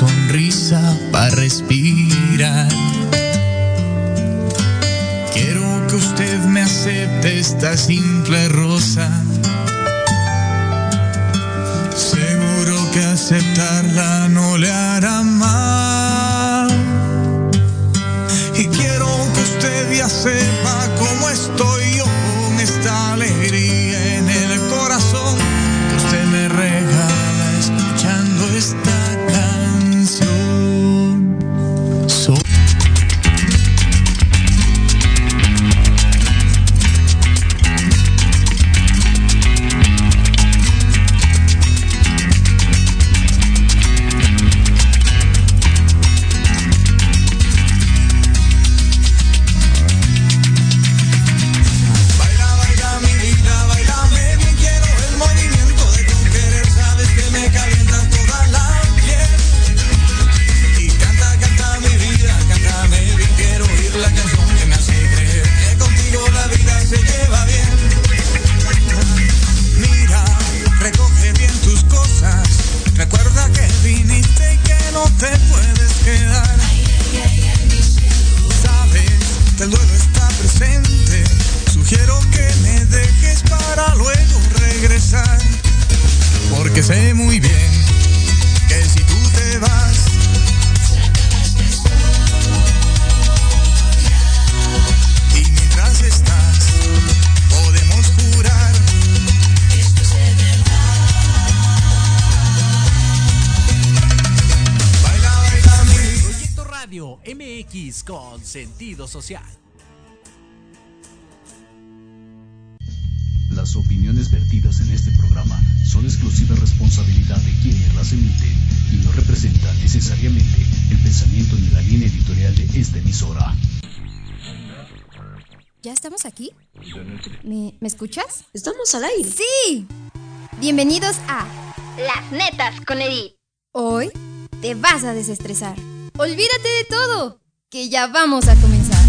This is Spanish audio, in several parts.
sonrisa para respirar. Quiero que usted me acepte esta simple rosa. Seguro que aceptarla Las opiniones vertidas en este programa son exclusiva responsabilidad de quienes las emiten y no representan necesariamente el pensamiento ni la línea editorial de esta emisora. ¿Ya estamos aquí? ¿Me, ¿me escuchas? Estamos al aire. ¡Sí! Bienvenidos a Las netas con Edith. Hoy te vas a desestresar. Olvídate de todo, que ya vamos a comenzar.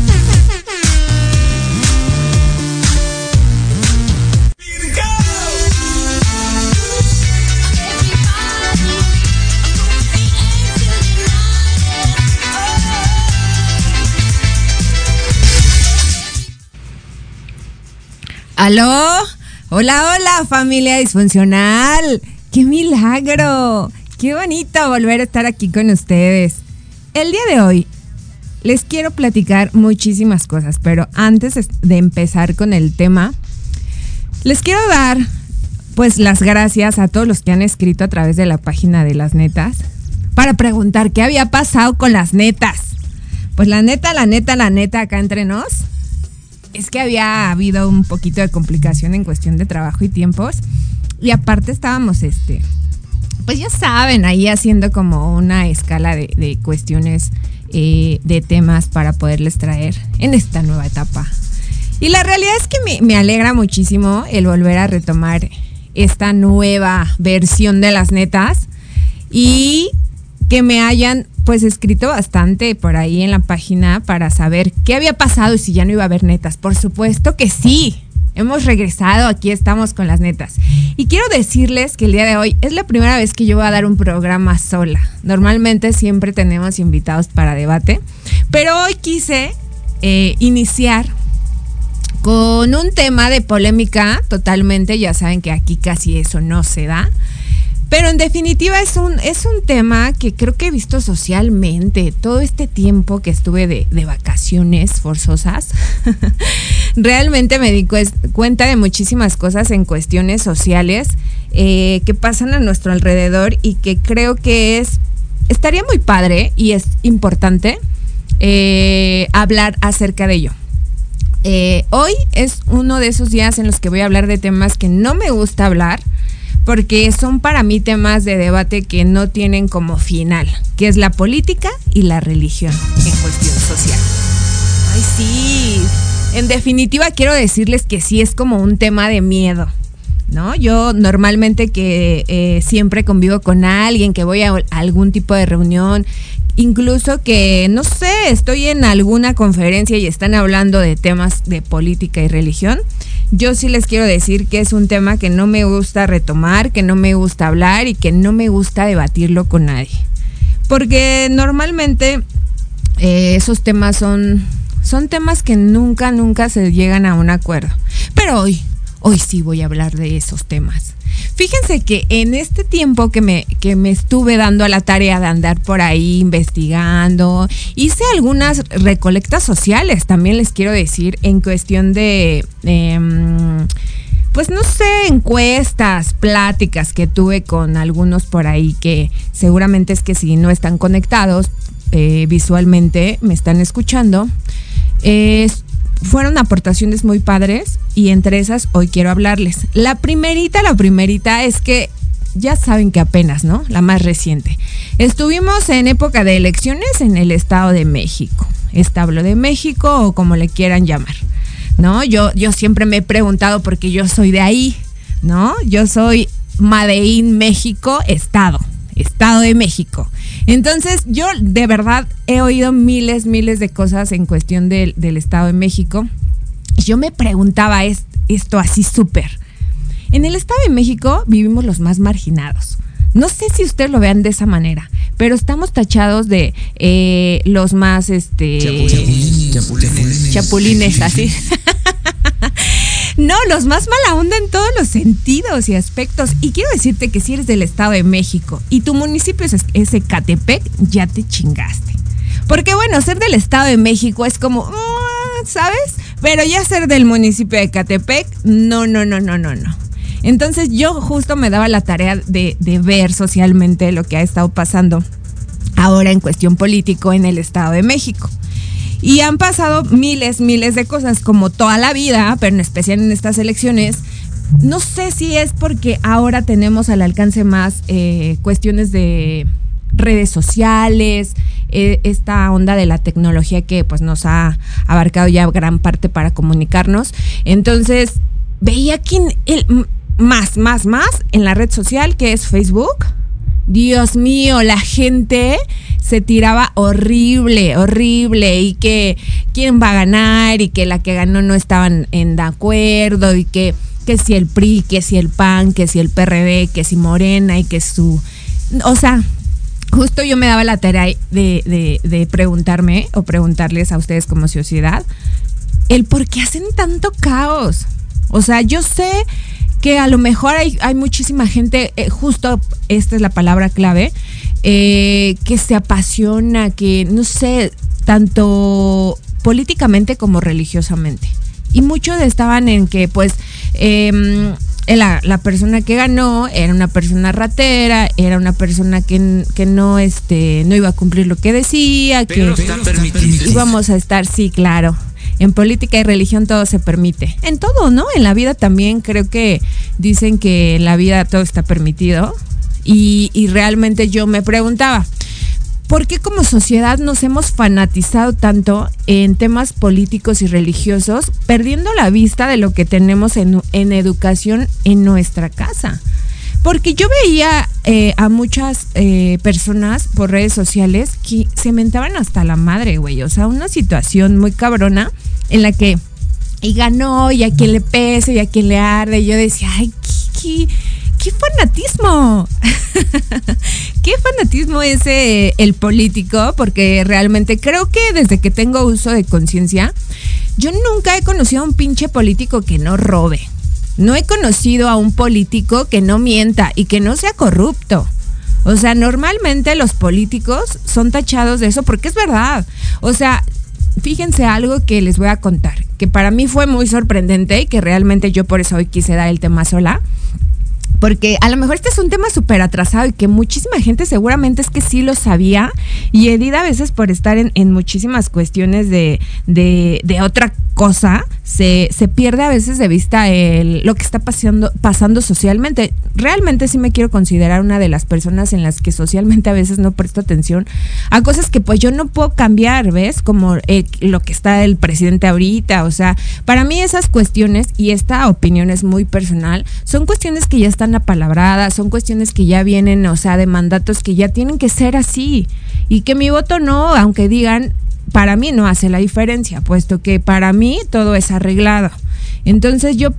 ¿Aló? Hola, hola, familia disfuncional. ¡Qué milagro! ¡Qué bonito volver a estar aquí con ustedes! El día de hoy les quiero platicar muchísimas cosas, pero antes es- de empezar con el tema, les quiero dar pues las gracias a todos los que han escrito a través de la página de las netas para preguntar qué había pasado con las netas. Pues la neta, la neta, la neta acá entre nos es que había habido un poquito de complicación en cuestión de trabajo y tiempos. Y aparte estábamos, este, pues ya saben, ahí haciendo como una escala de, cuestiones eh, de temas para poderles traer en esta nueva etapa. Y la realidad es que me, me alegra muchísimo el volver a retomar esta nueva versión de las netas y que me hayan pues escrito bastante por ahí en la página para saber qué había pasado y si ya no iba a haber netas. Por supuesto que sí. Hemos regresado, aquí estamos con las netas. Y quiero decirles que el día de hoy es la primera vez que yo voy a dar un programa sola. Normalmente siempre tenemos invitados para debate, pero hoy quise eh, iniciar con un tema de polémica totalmente, ya saben que aquí casi eso no se da. Pero en definitiva es un, es un tema que creo que he visto socialmente todo este tiempo que estuve de, de vacaciones forzosas. Realmente me di cuenta de muchísimas cosas en cuestiones sociales eh, que pasan a nuestro alrededor y que creo que es estaría muy padre y es importante eh, hablar acerca de ello. Eh, hoy es uno de esos días en los que voy a hablar de temas que no me gusta hablar porque son para mí temas de debate que no tienen como final, que es la política y la religión en cuestión social. Ay, sí. En definitiva, quiero decirles que sí es como un tema de miedo. ¿No? Yo normalmente que eh, siempre convivo con alguien, que voy a algún tipo de reunión, incluso que, no sé, estoy en alguna conferencia y están hablando de temas de política y religión, yo sí les quiero decir que es un tema que no me gusta retomar, que no me gusta hablar y que no me gusta debatirlo con nadie. porque normalmente eh, esos temas son, son temas que nunca, nunca se llegan a un acuerdo. Pero hoy, hoy sí voy a hablar de esos temas. Fíjense que en este tiempo que me, que me estuve dando a la tarea de andar por ahí investigando, hice algunas recolectas sociales, también les quiero decir, en cuestión de... Em, pues no sé, encuestas, pláticas que tuve con algunos por ahí que seguramente es que si no están conectados eh, visualmente, me están escuchando. Fueron aportaciones muy padres y entre esas hoy quiero hablarles. La primerita, la primerita es que ya saben que apenas, ¿no? La más reciente. Estuvimos en época de elecciones en el Estado de México, establo de México o como le quieran llamar. ¿no? Yo, yo siempre me he preguntado porque yo soy de ahí, ¿no? Yo soy Madeín México, Estado, Estado de México. Entonces, yo de verdad he oído miles, miles de cosas en cuestión del, Estado de México. Yo me preguntaba esto así súper. En el Estado de México vivimos los más marginados. No sé si ustedes lo vean de esa manera, pero estamos tachados de eh, los más, este... Chapulines. Chapulines, así. no, los más mala onda en todos los sentidos y aspectos. Y quiero decirte que si eres del Estado de México y tu municipio es, Ecatepec, ya te chingaste. Porque bueno, ser del Estado de México es como, mm, ¿sabes? Pero ya ser del municipio de Ecatepec, no, no, no, no, no, no. Entonces yo justo me daba la tarea de, ver socialmente lo que ha estado pasando ahora en cuestión político en el Estado de México. Y han pasado miles, miles de cosas, como toda la vida, pero en especial en estas elecciones. No sé si es porque ahora tenemos al alcance más eh, cuestiones de redes sociales, eh, esta onda de la tecnología que pues nos ha abarcado ya gran parte para comunicarnos. Entonces, veía que el, más, más, más en la red social que es Facebook. Dios mío, la gente se tiraba horrible, horrible y que quién va a ganar y que la que ganó no estaban en de acuerdo y que, que si el PRI, que si el PAN, que si el PRD, que si Morena y que su... O sea, justo yo me daba la tarea de, de, de preguntarme o preguntarles a ustedes como sociedad el por qué hacen tanto caos. O sea, yo sé que a lo mejor hay, hay muchísima gente, eh, justo esta es la palabra clave, eh, que se apasiona, que no sé, tanto políticamente como religiosamente. Y muchos estaban en que pues em, la, la, persona que ganó era una persona ratera, era una persona que, que no, este, no iba a cumplir lo que decía, que íbamos a estar, sí, claro, en política y religión todo se permite. En todo, ¿no? En la vida también creo que dicen que en la vida todo está permitido. Y, y realmente yo me preguntaba, ¿por qué como sociedad nos hemos fanatizado tanto en temas políticos y religiosos, perdiendo la vista de lo que tenemos en, educación en nuestra casa? Porque yo veía eh, a muchas eh, personas por redes sociales que se mentaban hasta la madre, güey. O sea, una situación muy cabrona en la que y ganó y a quien le pese y a quien le arde. Y yo decía, ay, qué, qué, fanatismo. qué fanatismo ese el político, porque realmente creo que desde que tengo uso de conciencia, yo nunca he conocido a un pinche político que no robe. No he conocido a un político que no mienta y que no sea corrupto. O sea, normalmente los políticos son tachados de eso porque es verdad. O sea, fíjense algo que les voy a contar, que para mí fue muy sorprendente y que realmente yo por eso hoy quise dar el tema sola. Porque a lo mejor este es un tema súper atrasado y que muchísima gente seguramente es que sí lo sabía. Y Edith a veces por estar en, muchísimas cuestiones de, de, otra cosa, se, se, pierde a veces de vista el, lo que está pasando, pasando socialmente. Realmente sí me quiero considerar una de las personas en las que socialmente a veces no presto atención a cosas que pues yo no puedo cambiar, ¿ves? Como lo que está el presidente ahorita. O sea, para mí esas cuestiones, y esta opinión es muy personal, son cuestiones que ya están apalabradas, son cuestiones que ya vienen, o sea, de mandatos que ya tienen que ser así. Y que mi voto no, aunque digan, para mí no hace la diferencia, puesto que para mí todo es arreglado. Entonces yo,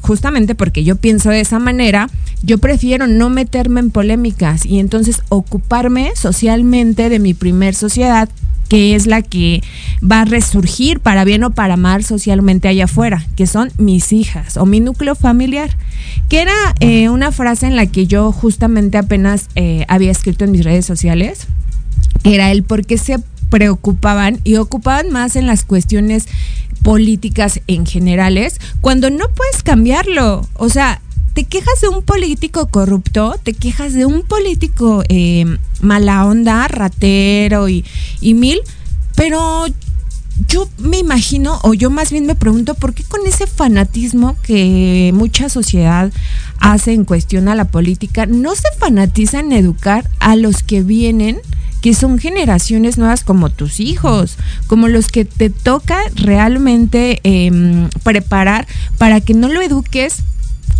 justamente porque yo pienso de esa manera, yo prefiero no meterme en polémicas y entonces ocuparme socialmente de mi primer sociedad, que es la que va a resurgir para bien o para mal socialmente allá afuera, que son mis hijas o mi núcleo familiar, que era eh, una frase en la que yo justamente apenas eh, había escrito en mis redes sociales, era el por qué se preocupaban y ocupaban más en las cuestiones políticas en generales, cuando no puedes cambiarlo. O sea, te quejas de un político corrupto, te quejas de un político eh, mala onda, ratero y, y mil, pero yo me imagino, o yo más bien me pregunto, ¿por qué con ese fanatismo que mucha sociedad hace en cuestión a la política, no se fanatiza en educar a los que vienen? que son generaciones nuevas como tus hijos, como los que te toca realmente eh, preparar para que no lo eduques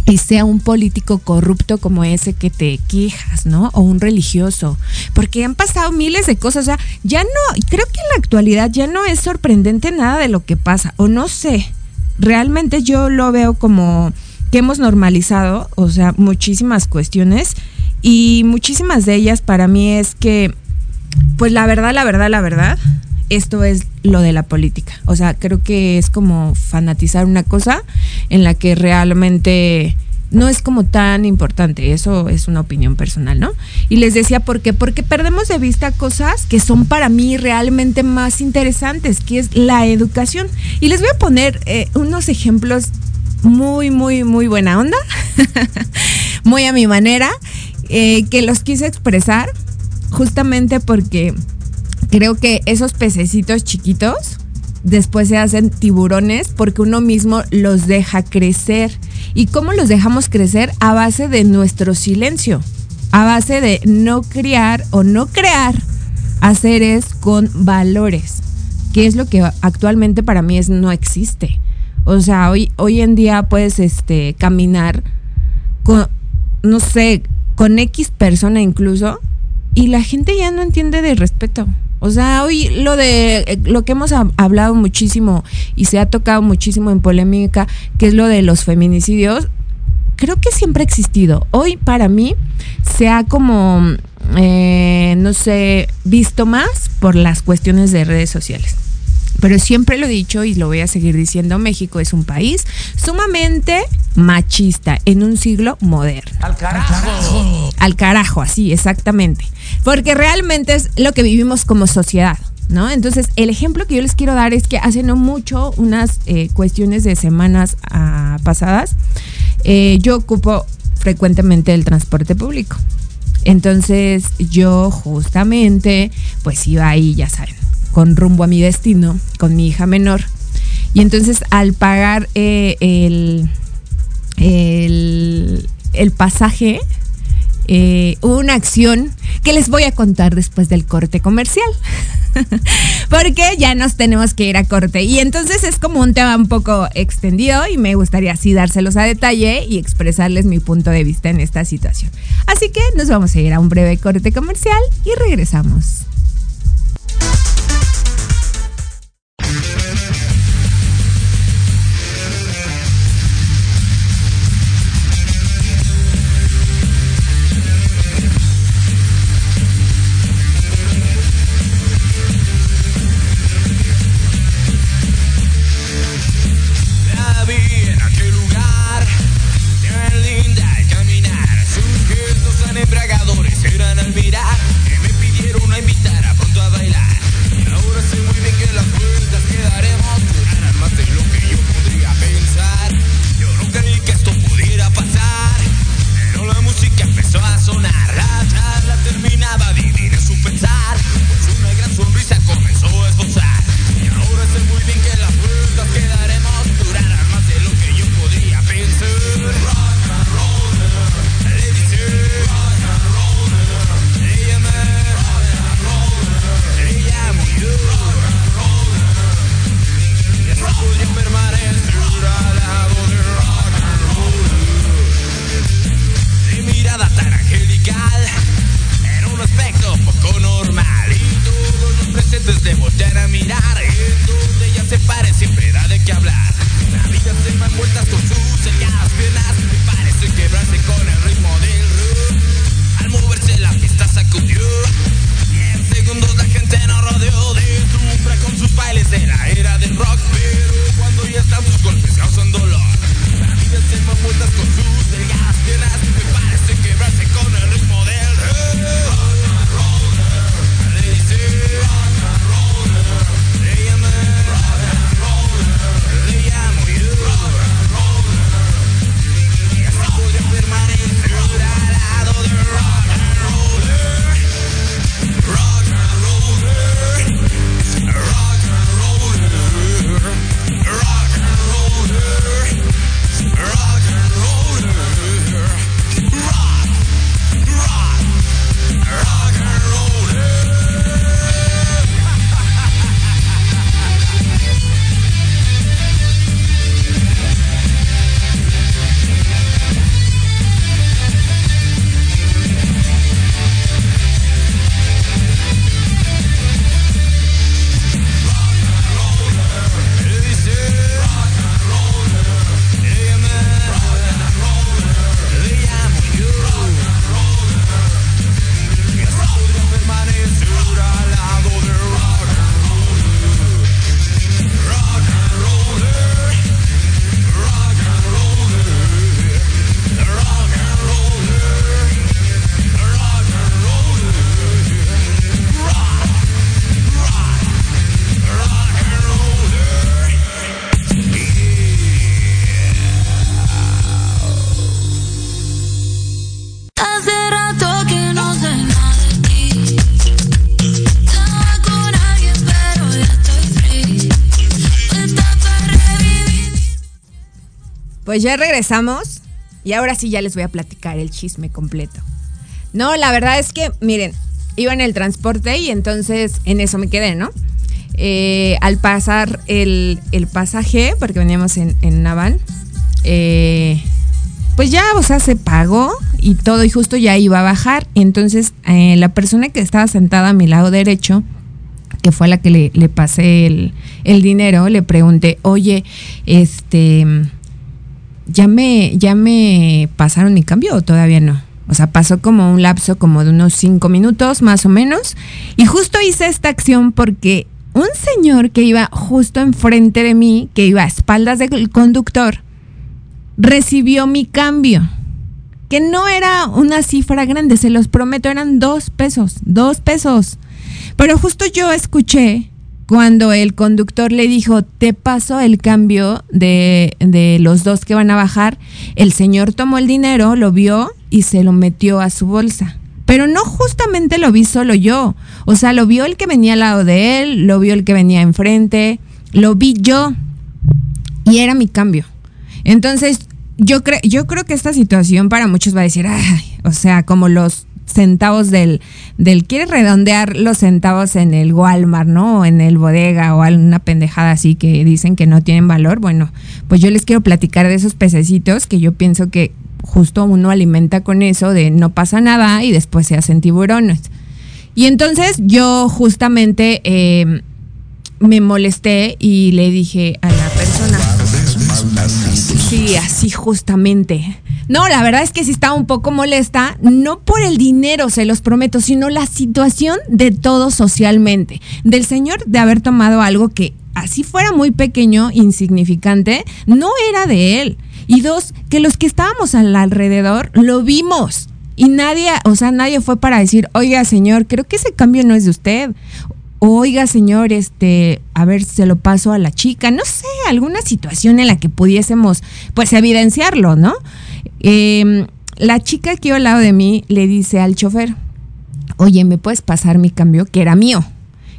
y sea un político corrupto como ese que te quejas, ¿no? O un religioso. Porque han pasado miles de cosas. O sea, ya no, creo que en la actualidad ya no es sorprendente nada de lo que pasa. O no sé. Realmente yo lo veo como que hemos normalizado, o sea, muchísimas cuestiones. Y muchísimas de ellas para mí es que, pues la verdad, la verdad, la verdad, esto es lo de la política. O sea, creo que es como fanatizar una cosa en la que realmente no es como tan importante. Eso es una opinión personal, ¿no? Y les decía, ¿por qué? Porque perdemos de vista cosas que son para mí realmente más interesantes, que es la educación. Y les voy a poner eh, unos ejemplos muy, muy, muy buena onda, muy a mi manera, eh, que los quise expresar justamente porque creo que esos pececitos chiquitos después se hacen tiburones porque uno mismo los deja crecer. ¿Y cómo los dejamos crecer? A base de nuestro silencio, a base de no criar o no crear a seres con valores, que es lo que actualmente para mí es no existe. O sea, hoy, hoy en día puedes este, caminar con, no sé, con X persona incluso, y la gente ya no entiende de respeto. O sea, hoy lo de eh, lo que hemos hablado muchísimo y se ha tocado muchísimo en polémica, que es lo de los feminicidios, creo que siempre ha existido. Hoy para mí se ha como, eh, no sé, visto más por las cuestiones de redes sociales. Pero siempre lo he dicho y lo voy a seguir diciendo, México es un país sumamente machista en un siglo moderno. Al carajo. Al carajo, así, exactamente. Porque realmente es lo que vivimos como sociedad. ¿No? Entonces, el ejemplo que yo les quiero dar es que hace no mucho, unas eh, cuestiones de semanas ah, pasadas, eh, yo ocupo frecuentemente el transporte público. Entonces, yo justamente, pues iba ahí, ya saben, con rumbo a mi destino, con mi hija menor. Y entonces, al pagar eh, el, el, el pasaje, eh, una acción que les voy a contar después del corte comercial. Porque ya nos tenemos que ir a corte. Y entonces es como un tema un poco extendido y me gustaría así dárselos a detalle y expresarles mi punto de vista en esta situación. Así que nos vamos a ir a un breve corte comercial y regresamos. Pues ya regresamos y ahora sí ya les voy a platicar el chisme completo. No, la verdad es que, miren, iba en el transporte y entonces en eso me quedé, ¿no? Eh, al pasar el, pasaje, porque veníamos en, en Navan, eh, pues ya, o sea, se pagó y todo y justo ya iba a bajar. Entonces eh, la persona que estaba sentada a mi lado derecho, que fue la que le, le pasé el, el, dinero, le pregunté, oye, este, ¿ya me, ¿ya me pasaron mi cambio o todavía no? O sea, pasó como un lapso como de unos cinco minutos más o menos. Y justo hice esta acción porque un señor que iba justo enfrente de mí, que iba a espaldas del conductor, recibió mi cambio. Que no era una cifra grande, se los prometo, eran dos pesos, dos pesos. Pero justo yo escuché cuando el conductor le dijo, te paso el cambio de, de, los dos que van a bajar, el señor tomó el dinero, lo vio y se lo metió a su bolsa. Pero no justamente lo vi solo yo. O sea, lo vio el que venía al lado de él, lo vio el que venía enfrente, lo vi yo. Y era mi cambio. Entonces, yo, creo yo creo que esta situación para muchos va a decir, ay, o sea, como los centavos del, del, quiere redondear los centavos en el Walmart, ¿no? O en el bodega o alguna pendejada así que dicen que no tienen valor. Bueno, pues yo les quiero platicar de esos pececitos que yo pienso que justo uno alimenta con eso de no pasa nada y después se hacen tiburones. Y entonces yo justamente eh, me molesté y le dije a la persona. Sí, así justamente. No, la verdad es que sí estaba un poco molesta, no por el dinero, se los prometo, sino la situación de todo socialmente. Del señor de haber tomado algo que así fuera muy pequeño, insignificante, no era de él. Y dos, que los que estábamos al alrededor lo vimos. Y nadie, o sea, nadie fue para decir, oiga, señor, creo que ese cambio no es de usted oiga señor, este, a ver, se lo paso a la chica, no sé, alguna situación en la que pudiésemos, pues, evidenciarlo, ¿no? Em, la chica que iba al lado de mí le dice al chofer, oye, ¿me puedes pasar mi cambio? Que era mío.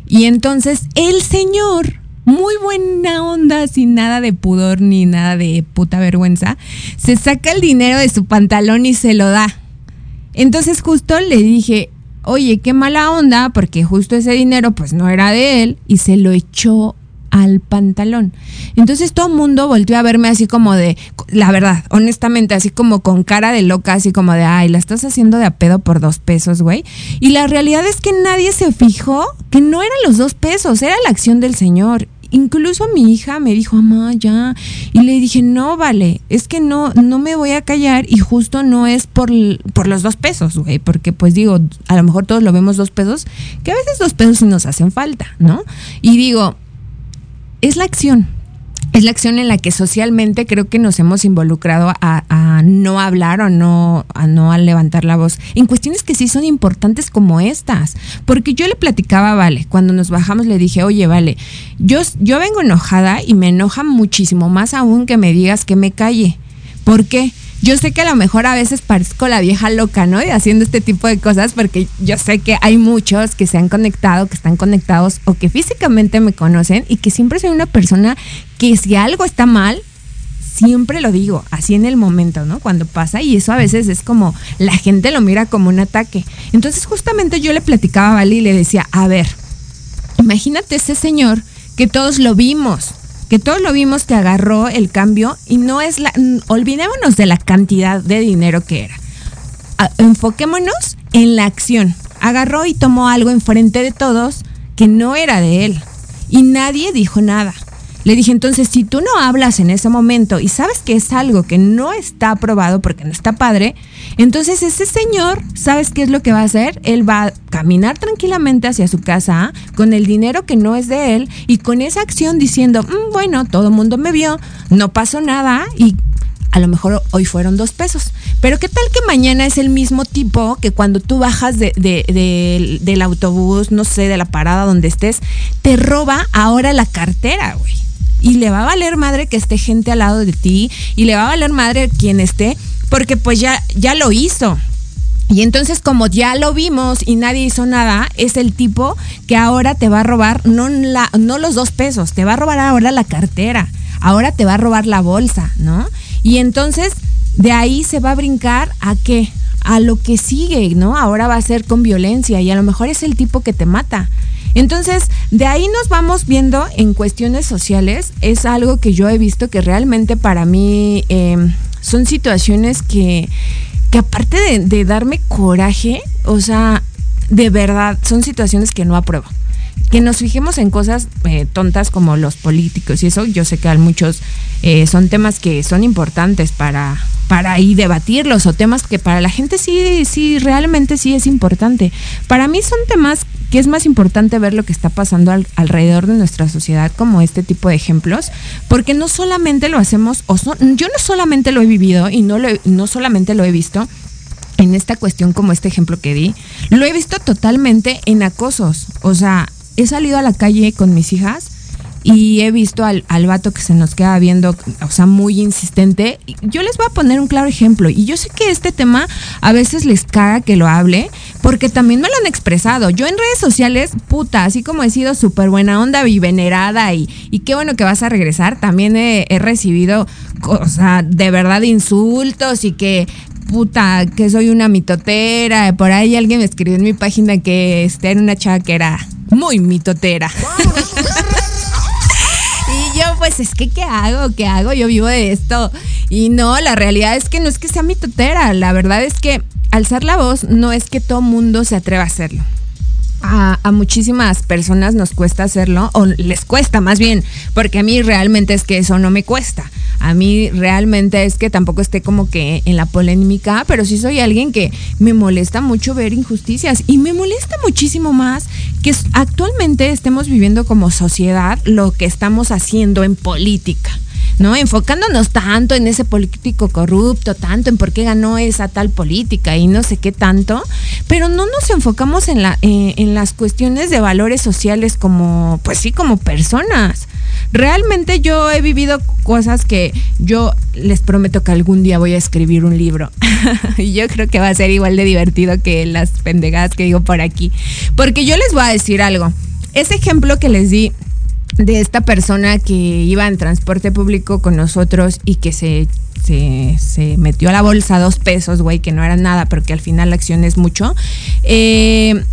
Y entonces el señor, muy buena onda, sin nada de pudor ni nada de puta vergüenza, se saca el dinero de su pantalón y se lo da. Entonces justo le dije, oye, qué mala onda, porque justo ese dinero pues no era de él y se lo echó al pantalón. Entonces todo el mundo volvió a verme así como de, la verdad, honestamente, así como con cara de loca, así como de, ay, la estás haciendo de a pedo por dos pesos, güey. Y la realidad es que nadie se fijó que no eran los dos pesos, era la acción del Señor. Incluso mi hija me dijo, mamá, ya. Y le dije, no, vale, es que no, no me voy a callar y justo no es por, por los dos pesos, güey, porque pues digo, a lo mejor todos lo vemos dos pesos, que a veces dos pesos sí nos hacen falta, ¿no? Y digo, es la acción, es la acción en la que socialmente creo que nos hemos involucrado a, no hablar o no a no levantar la voz. En cuestiones que sí son importantes como estas. Porque yo le platicaba a Vale cuando nos bajamos le dije oye Vale yo yo vengo enojada y me enoja muchísimo más aún que me digas que me calle ¿por qué? Yo sé que a lo mejor a veces parezco la vieja loca, ¿no? Y haciendo este tipo de cosas porque yo sé que hay muchos que se han conectado, que están conectados o que físicamente me conocen y que siempre soy una persona que si algo está mal, siempre lo digo, así en el momento, ¿no? Cuando pasa y eso a veces es como la gente lo mira como un ataque. Entonces justamente yo le platicaba a Vali y le decía, a ver, imagínate ese señor que todos lo vimos, que todos lo vimos que agarró el cambio y no es la, olvidémonos de la cantidad de dinero que era. enfoquémonos en la acción. Agarró y tomó algo enfrente de todos que no era de él y nadie dijo nada. Le dije, entonces, si tú no hablas en ese momento y sabes que es algo que no está aprobado porque no está padre, entonces ese señor, ¿sabes qué es lo que va a hacer? Él va a caminar tranquilamente hacia su casa con el dinero que no es de él y con esa acción diciendo, mm, bueno, todo mundo me vio, no pasó nada y a lo mejor hoy fueron dos pesos. Pero qué tal que mañana es el mismo tipo que cuando tú bajas de, del autobús, no sé, de la parada donde estés, te roba ahora la cartera, güey y le va a valer madre que esté gente al lado de ti y le va a valer madre quien esté, porque pues ya, ya lo hizo. Y entonces como ya lo vimos y nadie hizo nada, es el tipo que ahora te va a robar no, la, no los dos pesos, te va a robar ahora la cartera, ahora te va a robar la bolsa, ¿no? Y entonces de ahí se va a brincar a qué? A lo que sigue, ¿no? Ahora va a ser con violencia y a lo mejor es el tipo que te mata. Entonces, de ahí nos vamos viendo en cuestiones sociales. Es algo que yo he visto que realmente para mí em, son situaciones que, que aparte de, darme coraje, o sea, de verdad, son situaciones que no apruebo que nos fijemos en cosas eh, tontas como los políticos y eso, yo sé que hay muchos eh, son temas que son importantes para, para ahí debatirlos o temas que para la gente sí, sí, realmente sí es importante. Para mí son temas que es más importante ver lo que está pasando alrededor de nuestra sociedad como este tipo de ejemplos, porque no solamente lo hacemos, o yo no solamente lo he vivido y no, lo, no solamente lo he visto, en esta cuestión como este ejemplo que di, lo he visto totalmente en acosos. O sea, he salido a la calle con mis hijas y he visto al, al vato que se nos queda viendo, o sea, muy insistente. Yo les voy a poner un claro ejemplo. Y yo sé que este tema a veces les caga que lo hable, porque también me lo han expresado. Yo en redes sociales, puta, así como he sido súper buena onda y venerada y, y qué bueno que vas a regresar, también he, he recibido, o sea, de verdad insultos y que puta, que soy una mitotera. Por ahí alguien me escribió en mi página que este, era una chava que era muy mitotera. Yo, pues es que, ¿qué hago? ¿Qué hago? Yo vivo de esto. Y no, la realidad es que no es que sea mitotera. La verdad es que alzar la voz no es que todo mundo se atreva a hacerlo a, muchísimas personas nos cuesta hacerlo, o les cuesta más bien, porque a mí realmente es que eso no me cuesta. A mí realmente es que tampoco esté como que en la polémica, pero sí soy alguien que me molesta mucho ver injusticias y me molesta muchísimo más que actualmente estemos viviendo como sociedad lo que estamos haciendo en política. ¿no? Enfocándonos tanto en ese político corrupto, tanto en por qué ganó esa tal política y no sé qué tanto, pero no nos enfocamos en, la, eh, en las cuestiones de valores sociales como, pues sí, como personas. Realmente yo he vivido cosas que yo les prometo que algún día voy a escribir un libro. y yo creo que va a ser igual de divertido que las pendejadas que digo por aquí. Porque yo les voy a decir algo. Ese ejemplo que les di de esta persona que iba en transporte público con nosotros y que se, se, metió a la bolsa dos pesos, güey, que no era nada, pero que al final la acción es mucho. Eh,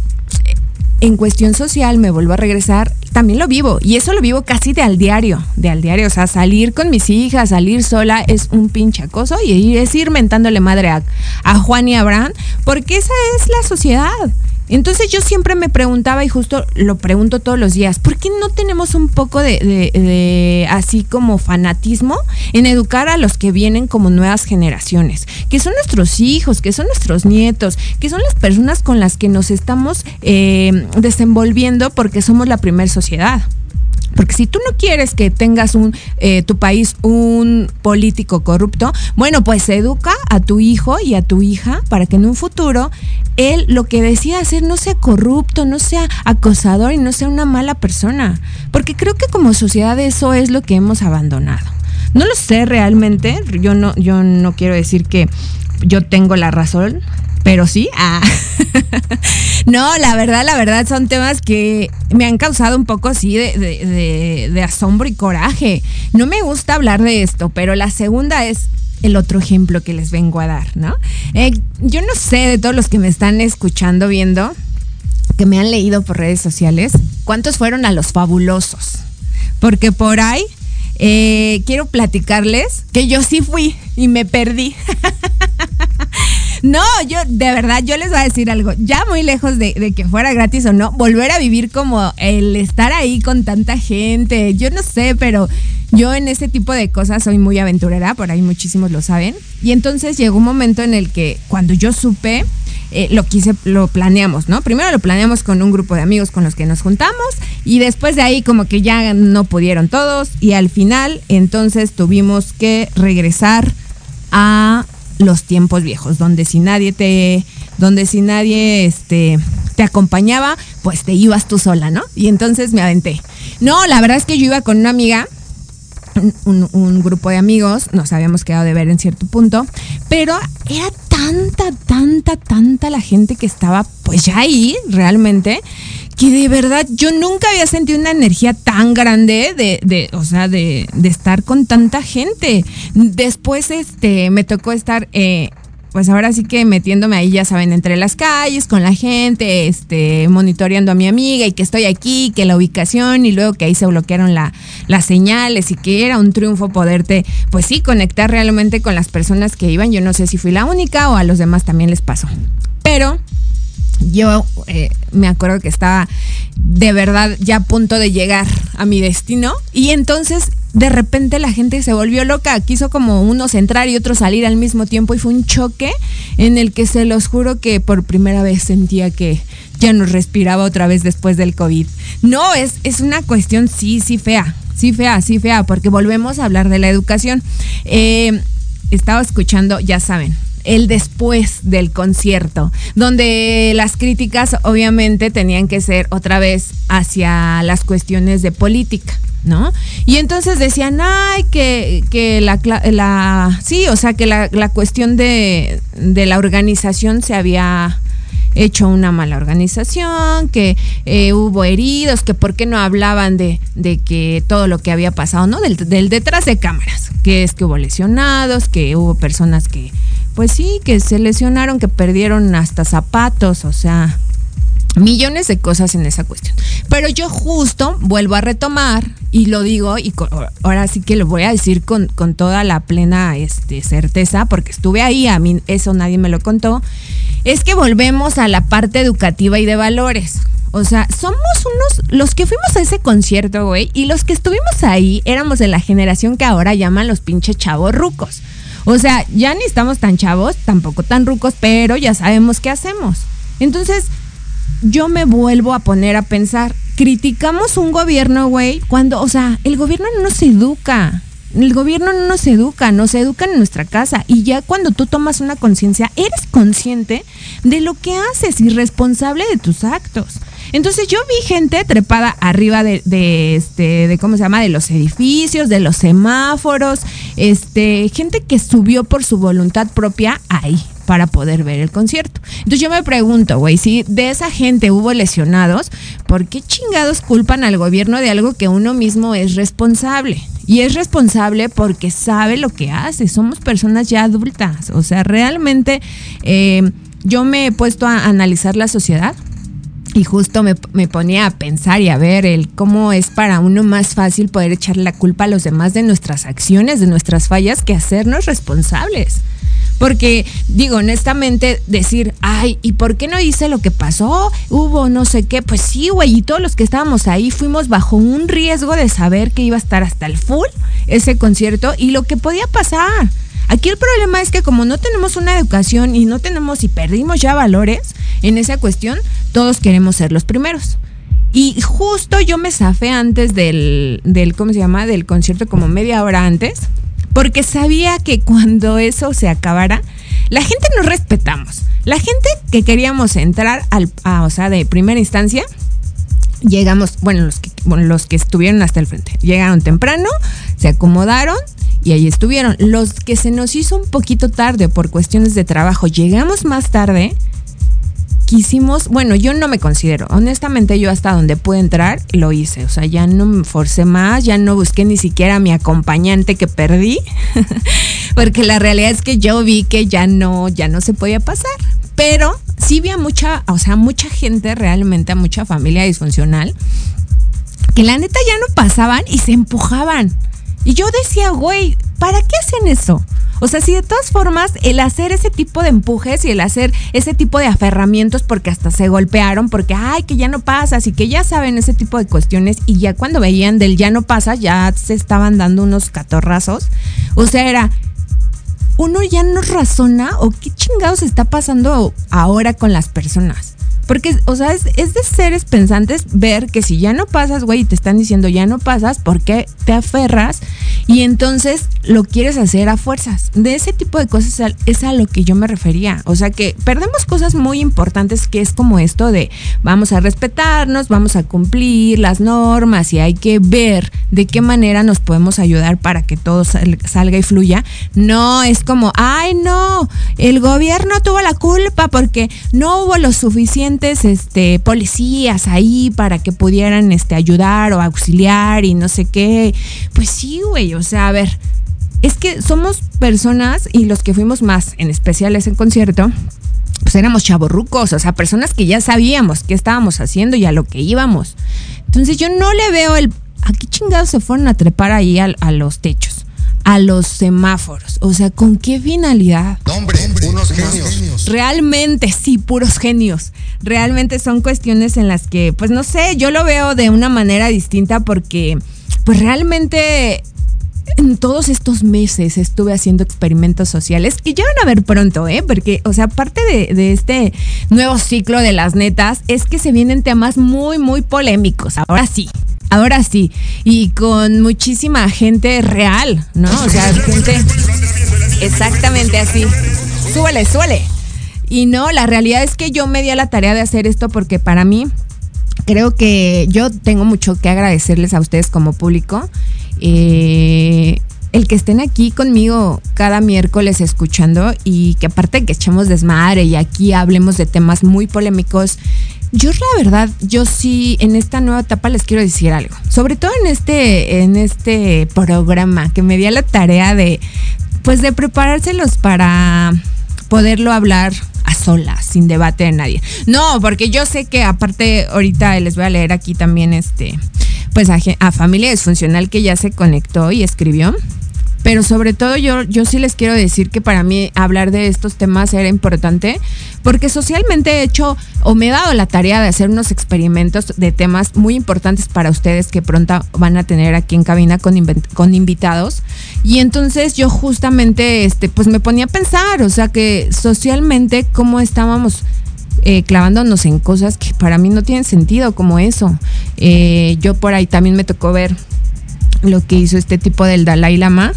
en cuestión social, me vuelvo a regresar, también lo vivo. Y eso lo vivo casi de al diario, de al diario. O sea, salir con mis hijas, salir sola es un pinche acoso y es ir mentándole madre a, Juan y a Abraham, porque esa es la sociedad. Entonces yo siempre me preguntaba y justo lo pregunto todos los días, ¿por qué no tenemos un poco de, así como fanatismo en educar a los que vienen como nuevas generaciones? Que son nuestros hijos, que son nuestros nietos, que son las personas con las que nos estamos eh, desenvolviendo porque somos la primer sociedad. Porque si tú no quieres que tengas un eh, tu país un político corrupto, bueno, pues educa a tu hijo y a tu hija para que en un futuro él lo que decida hacer no sea corrupto, no sea acosador y no sea una mala persona. Porque creo que como sociedad eso es lo que hemos abandonado. No lo sé realmente, yo no, yo no quiero decir que yo tengo la razón, pero sí. Ah. no, la verdad, la verdad son temas que me han causado un poco así de, asombro y coraje. No me gusta hablar de esto, pero la segunda es el otro ejemplo que les vengo a dar, ¿no? Eh, yo no sé de todos los que me están escuchando, viendo, que me han leído por redes sociales, cuántos fueron a los fabulosos. Porque por ahí eh, quiero platicarles que yo sí fui y me perdí. No, yo, de verdad, yo les voy a decir algo. Ya muy lejos de, que fuera gratis o no, volver a vivir como el estar ahí con tanta gente. Yo no sé, pero yo en ese tipo de cosas soy muy aventurera, por ahí muchísimos lo saben. Y entonces llegó un momento en el que cuando yo supe, eh, lo quise, lo planeamos, ¿no? Primero lo planeamos con un grupo de amigos con los que nos juntamos y después de ahí como que ya no pudieron todos y al final entonces tuvimos que regresar a los tiempos viejos, donde si nadie te, donde si nadie este, te acompañaba, pues te ibas tú sola, ¿no? Y entonces me aventé. No, la verdad es que yo iba con una amiga, un, un, grupo de amigos, nos habíamos quedado de ver en cierto punto, pero era tanta, tanta, tanta la gente que estaba pues ya ahí realmente, que de verdad yo nunca había sentido una energía tan grande de, de o sea, de, de, estar con tanta gente. Después, este, me tocó estar eh, pues ahora sí que metiéndome ahí, ya saben, entre las calles, con la gente, este, monitoreando a mi amiga y que estoy aquí, que la ubicación y luego que ahí se bloquearon la, las señales y que era un triunfo poderte, pues sí, conectar realmente con las personas que iban. Yo no sé si fui la única o a los demás también les pasó. Pero yo eh, me acuerdo que estaba de verdad ya a punto de llegar a mi destino y entonces de repente la gente se volvió loca, quiso como unos entrar y otros salir al mismo tiempo y fue un choque en el que se los juro que por primera vez sentía que ya no respiraba otra vez después del COVID. No, es, es una cuestión sí, sí fea, sí fea, sí fea, porque volvemos a hablar de la educación. Eh, estaba escuchando, ya saben, el después del concierto, donde las críticas obviamente tenían que ser otra vez hacia las cuestiones de política. ¿No? Y entonces decían, ay, que, que la, la, sí, o sea, que la, la cuestión de, de la organización se había hecho una mala organización, que eh, hubo heridos, que por qué no hablaban de, de, que todo lo que había pasado, ¿no? Del, del, detrás de cámaras, que es que hubo lesionados, que hubo personas que pues sí, que se lesionaron, que perdieron hasta zapatos, o sea, millones de cosas en esa cuestión. Pero yo justo vuelvo a retomar y lo digo y ahora sí que lo voy a decir con, con toda la plena este, certeza, porque estuve ahí, a mí eso nadie me lo contó, es que volvemos a la parte educativa y de valores. O sea, somos unos, los que fuimos a ese concierto, güey, y los que estuvimos ahí éramos de la generación que ahora llaman los pinches chavos rucos. O sea, ya ni estamos tan chavos, tampoco tan rucos, pero ya sabemos qué hacemos. Entonces, yo me vuelvo a poner a pensar, criticamos un gobierno, güey, cuando, o sea, el gobierno no nos educa. El gobierno no nos educa, nos educa en nuestra casa. Y ya cuando tú tomas una conciencia, eres consciente de lo que haces y responsable de tus actos. Entonces yo vi gente trepada arriba de, de, este, de cómo se llama, de los edificios, de los semáforos, este, gente que subió por su voluntad propia ahí para poder ver el concierto. Entonces yo me pregunto, güey, si de esa gente hubo lesionados, ¿por qué chingados culpan al gobierno de algo que uno mismo es responsable? Y es responsable porque sabe lo que hace. Somos personas ya adultas. O sea, realmente eh, yo me he puesto a analizar la sociedad y justo me, me, ponía a pensar y a ver el cómo es para uno más fácil poder echarle la culpa a los demás de nuestras acciones, de nuestras fallas, que hacernos responsables. Porque, digo, honestamente, decir, ay, ¿y por qué no hice lo que pasó? Hubo no sé qué. Pues sí, güey, y todos los que estábamos ahí fuimos bajo un riesgo de saber que iba a estar hasta el full ese concierto y lo que podía pasar. Aquí el problema es que como no tenemos una educación y no tenemos y perdimos ya valores en esa cuestión, todos queremos ser los primeros. Y justo yo me zafé antes del, del, ¿cómo se llama? Del concierto como media hora antes, porque sabía que cuando eso se acabara, la gente nos respetamos. La gente que queríamos entrar al, a, o sea, de primera instancia, llegamos, bueno los, que, bueno, los que estuvieron hasta el frente, llegaron temprano, se acomodaron y ahí estuvieron. Los que se nos hizo un poquito tarde por cuestiones de trabajo, llegamos más tarde, quisimos, bueno, yo no me considero, honestamente yo hasta donde pude entrar lo hice, o sea, ya no me forcé más, ya no busqué ni siquiera a mi acompañante que perdí, porque la realidad es que yo vi que ya no, ya no se podía pasar, pero sí vi a mucha, o sea, mucha gente realmente, a mucha familia disfuncional, que la neta ya no pasaban y se empujaban. Y yo decía, güey, ¿para qué hacen eso? O sea, si de todas formas el hacer ese tipo de empujes y el hacer ese tipo de aferramientos porque hasta se golpearon, porque, ay, que ya no pasas y que ya saben ese tipo de cuestiones y ya cuando veían del ya no pasa, ya se estaban dando unos catorrazos. O sea, era, uno ya no razona o qué chingados está pasando ahora con las personas. Porque, o sea, es, de seres pensantes ver que si ya no pasas, güey, y te están diciendo ya no pasas, ¿por qué te aferras? Y entonces lo quieres hacer a fuerzas. De ese tipo de cosas es a lo que yo me refería. O sea, que perdemos cosas muy importantes que es como esto de vamos a respetarnos, vamos a cumplir las normas y hay que ver de qué manera nos podemos ayudar para que todo salga y fluya. No es como, ay, no, el gobierno tuvo la culpa porque no hubo lo suficiente bastantes este, policías ahí para que pudieran este, ayudar o auxiliar y no sé qué. Pues sí, güey, o sea, a ver, es que somos personas y los que fuimos más, en especial ese concierto, pues éramos chavorrucos, o sea, personas que ya sabíamos qué estábamos haciendo y a lo que íbamos. Entonces yo no le veo el... ¿A qué chingados se fueron a trepar ahí a, a los techos? A los semáforos. O sea, ¿con qué finalidad? Hombre, unos genios. Realmente, sí, puros genios. Realmente son cuestiones en las que, pues no sé, yo lo veo de una manera distinta porque, pues realmente en todos estos meses estuve haciendo experimentos sociales que ya van a ver pronto, ¿eh? Porque, o sea, parte de, de, este nuevo ciclo de las netas es que se vienen temas muy, muy polémicos. Ahora sí. Ahora sí, y con muchísima gente real, ¿no? O sea, gente exactamente así. Súbele, súbele. Y no, la realidad es que yo me di a la tarea de hacer esto porque para mí creo que yo tengo mucho que agradecerles a ustedes como público. Eh, el que estén aquí conmigo cada miércoles escuchando y que aparte que echemos desmadre y aquí hablemos de temas muy polémicos, yo la verdad, yo sí en esta nueva etapa les quiero decir algo, sobre todo en este en este programa que me di a la tarea de pues de preparárselos para poderlo hablar a solas, sin debate de nadie. No, porque yo sé que aparte ahorita les voy a leer aquí también este pues a, a familia disfuncional que ya se conectó y escribió. Pero sobre todo yo, yo sí les quiero decir que para mí hablar de estos temas era importante porque socialmente he hecho o me he dado la tarea de hacer unos experimentos de temas muy importantes para ustedes que pronto van a tener aquí en cabina con, con invitados. Y entonces yo justamente este, pues me ponía a pensar, o sea que socialmente cómo estábamos eh, clavándonos en cosas que para mí no tienen sentido como eso. Eh, yo por ahí también me tocó ver lo que hizo este tipo del Dalai Lama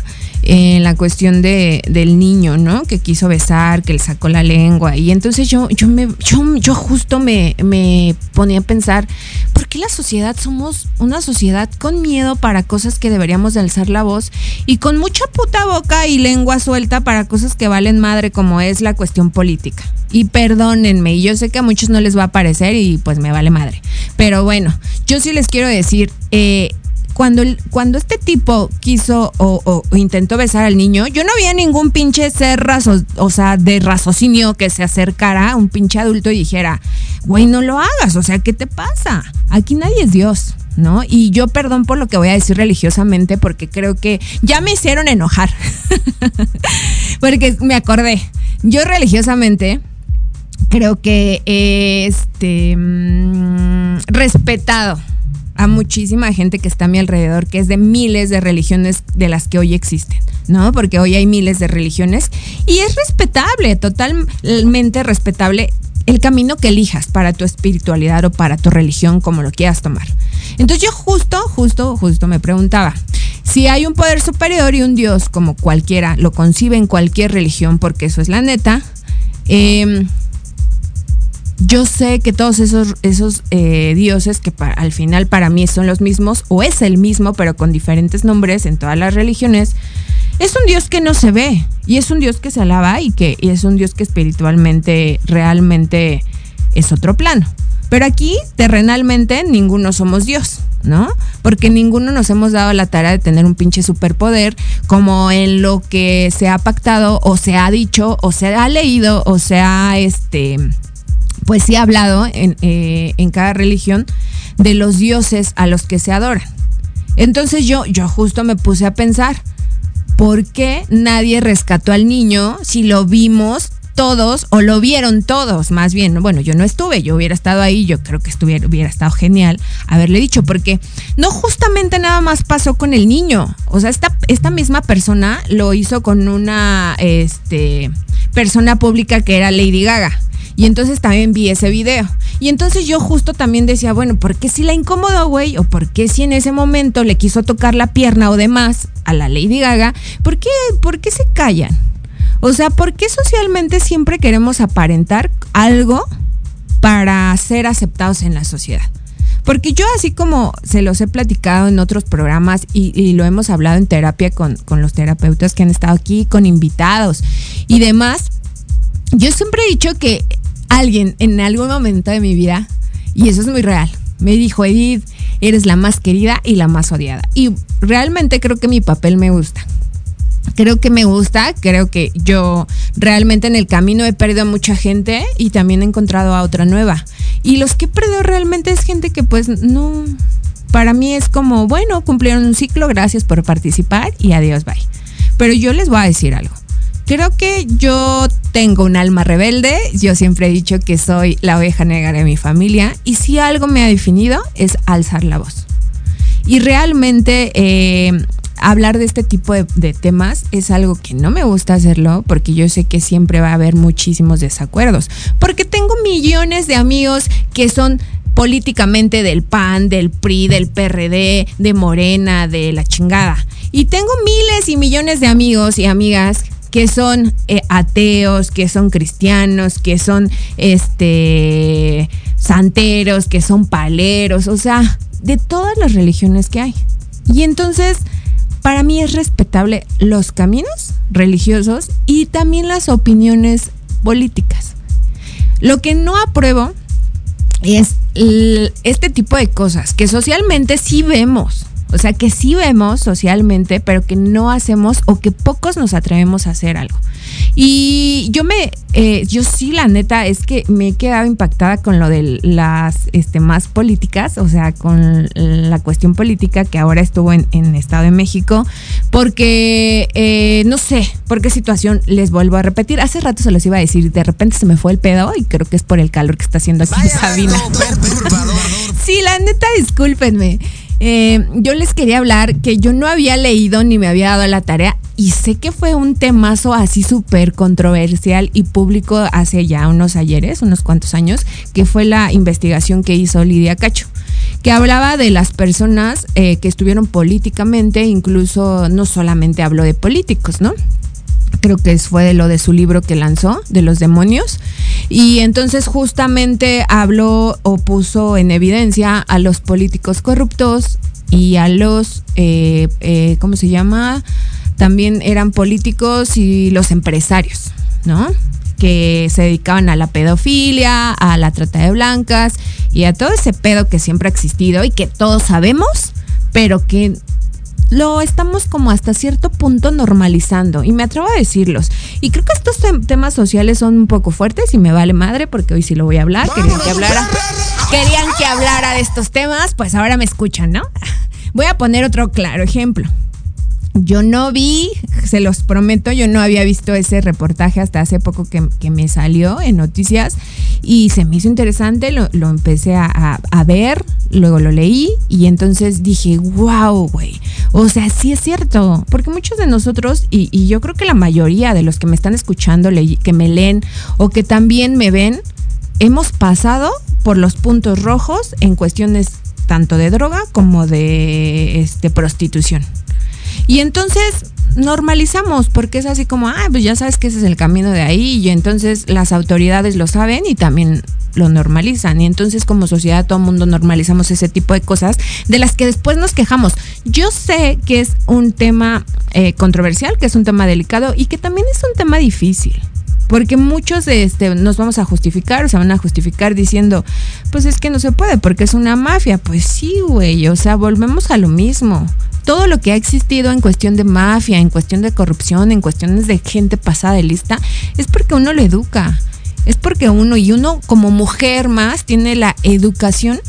en la cuestión de, del niño, ¿no? Que quiso besar, que le sacó la lengua. Y entonces yo, yo me, yo, yo justo me, me ponía a pensar, ¿por qué la sociedad somos una sociedad con miedo para cosas que deberíamos de alzar la voz y con mucha puta boca y lengua suelta para cosas que valen madre como es la cuestión política? Y perdónenme, y yo sé que a muchos no les va a parecer y pues me vale madre. Pero bueno, yo sí les quiero decir, eh, cuando, cuando este tipo quiso o, intentó besar al niño, yo no vi a ningún pinche ser raso, o sea, de raciocinio que se acercara a un pinche adulto y dijera, güey, no lo hagas, o sea, ¿qué te pasa? Aquí nadie es Dios. ¿No? Y yo perdón por lo que voy a decir religiosamente porque creo que ya me hicieron enojar. porque me acordé. Yo religiosamente creo que este mmm, respetado a muchísima gente que está a mi alrededor, que es de miles de religiones de las que hoy existen, ¿no? Porque hoy hay miles de religiones y es respetable, totalmente respetable el camino que elijas para tu espiritualidad o para tu religión, como lo quieras tomar. Entonces yo justo, justo, justo me preguntaba, si hay un poder superior y un Dios como cualquiera lo concibe en cualquier religión, porque eso es la neta, eh, yo sé que todos esos, eh, dioses que al final para mí son los mismos, o es el mismo, pero con diferentes nombres en todas las religiones, es un dios que no se ve, y es un dios que se alaba y que es un dios que espiritualmente realmente es otro plano. Pero aquí, terrenalmente, ninguno somos Dios, ¿no? Porque ninguno nos hemos dado la tarea de tener un pinche superpoder como en lo que se ha pactado o se ha dicho o se ha leído o se ha, este, pues sí ha hablado en, eh, en, cada religión de los dioses a los que se adoran. Entonces yo, yo justo me puse a pensar, ¿por qué nadie rescató al niño si lo vimos todos o lo vieron todos? Más bien, bueno, yo no estuve, yo hubiera estado ahí, yo creo que estuviera, hubiera estado genial haberle dicho, porque no justamente nada más pasó con el niño, o sea, esta, esta misma persona lo hizo con una este, persona pública que era Lady Gaga. Y entonces también vi ese video. Y entonces yo justo también decía, bueno, ¿por qué si la incomodó, güey? ¿O por qué si en ese momento le quiso tocar la pierna o demás a la Lady Gaga? ¿Por qué, por qué se callan? O sea, ¿por qué socialmente siempre queremos aparentar algo para ser aceptados en la sociedad? Porque yo así como se los he platicado en otros programas y, y lo hemos hablado en terapia con, con los terapeutas que han estado aquí, con invitados y demás, yo siempre he dicho que alguien en algún momento de mi vida, y eso es muy real, me dijo, Edith, eres la más querida y la más odiada. Y realmente creo que mi papel me gusta. Creo que me gusta, creo que yo realmente en el camino he perdido a mucha gente y también he encontrado a otra nueva. Y los que he perdido realmente es gente que pues no, para mí es como, bueno, cumplieron un ciclo, gracias por participar y adiós, bye. Pero yo les voy a decir algo. Creo que yo tengo un alma rebelde, yo siempre he dicho que soy la oveja negra de mi familia y si algo me ha definido es alzar la voz. Y realmente eh, hablar de este tipo de, de, temas es algo que no me gusta hacerlo porque yo sé que siempre va a haber muchísimos desacuerdos. Porque tengo millones de amigos que son políticamente del PAN, del PRI, del PRD, de Morena, de la chingada. Y tengo miles y millones de amigos y amigas que son eh, ateos, que son cristianos, que son este santeros, que son paleros, o sea, de todas las religiones que hay. Y entonces, para mí es respetable los caminos religiosos y también las opiniones políticas. Lo que no apruebo es este tipo de cosas que socialmente sí vemos, o sea, que sí vemos socialmente, pero que no hacemos o que pocos nos atrevemos a hacer algo. Y yo me, eh, yo sí, la neta, es que me he quedado impactada con lo de las este, más políticas, o sea, con la cuestión política que ahora estuvo en, en Estado de México, porque eh, no sé por qué situación les vuelvo a repetir. Hace rato se los iba a decir, de repente se me fue el pedo y creo que es por el calor que está haciendo aquí en Sabina. sí, la neta, discúlpenme. Eh, yo les quería hablar que yo no había leído ni me había dado la tarea y sé que fue un temazo así súper controversial y público hace ya unos ayeres, unos cuantos años, que fue la investigación que hizo Lidia Cacho, que hablaba de las personas eh, que estuvieron políticamente, incluso no solamente habló de políticos, ¿no? Creo que fue de lo de su libro que lanzó, de los demonios. Y entonces justamente habló o puso en evidencia a los políticos corruptos y a los, eh, eh, ¿cómo se llama? También eran políticos y los empresarios, ¿no? que se dedicaban a la pedofilia, a la trata de blancas y a todo ese pedo que siempre ha existido y que todos sabemos, pero que lo estamos como hasta cierto punto normalizando y me atrevo a decirlos. Y creo que estos temas sociales son un poco fuertes y me vale madre porque hoy sí lo voy a hablar. Querían que hablara, querían que hablara de estos temas, pues ahora me escuchan, ¿no? Voy a poner otro claro ejemplo. Yo no vi, se los prometo, yo no había visto ese reportaje hasta hace poco que, me salió en noticias y se me hizo interesante, lo, empecé a, ver, luego lo leí y entonces dije, wow, güey, o sea, sí es cierto, porque muchos de nosotros, y, y yo creo que la mayoría de los que me están escuchando, que me leen o que también me ven, hemos pasado por los puntos rojos en cuestiones tanto de droga como de este, prostitución. Y entonces normalizamos, porque es así como, ah, pues ya sabes que ese es el camino de ahí, y entonces las autoridades lo saben y también lo normalizan. Y entonces como sociedad todo el mundo normalizamos ese tipo de cosas de las que después nos quejamos. Yo sé que es un tema eh, controversial, que es un tema delicado y que también es un tema difícil. Porque muchos este nos vamos a justificar, o se van a justificar diciendo, pues es que no se puede porque es una mafia. Pues sí, güey, o sea, volvemos a lo mismo todo lo que ha existido en cuestión de mafia, en cuestión de corrupción, en cuestiones de gente pasada de lista, es porque uno lo educa. Es porque uno y uno como mujer más tiene la educación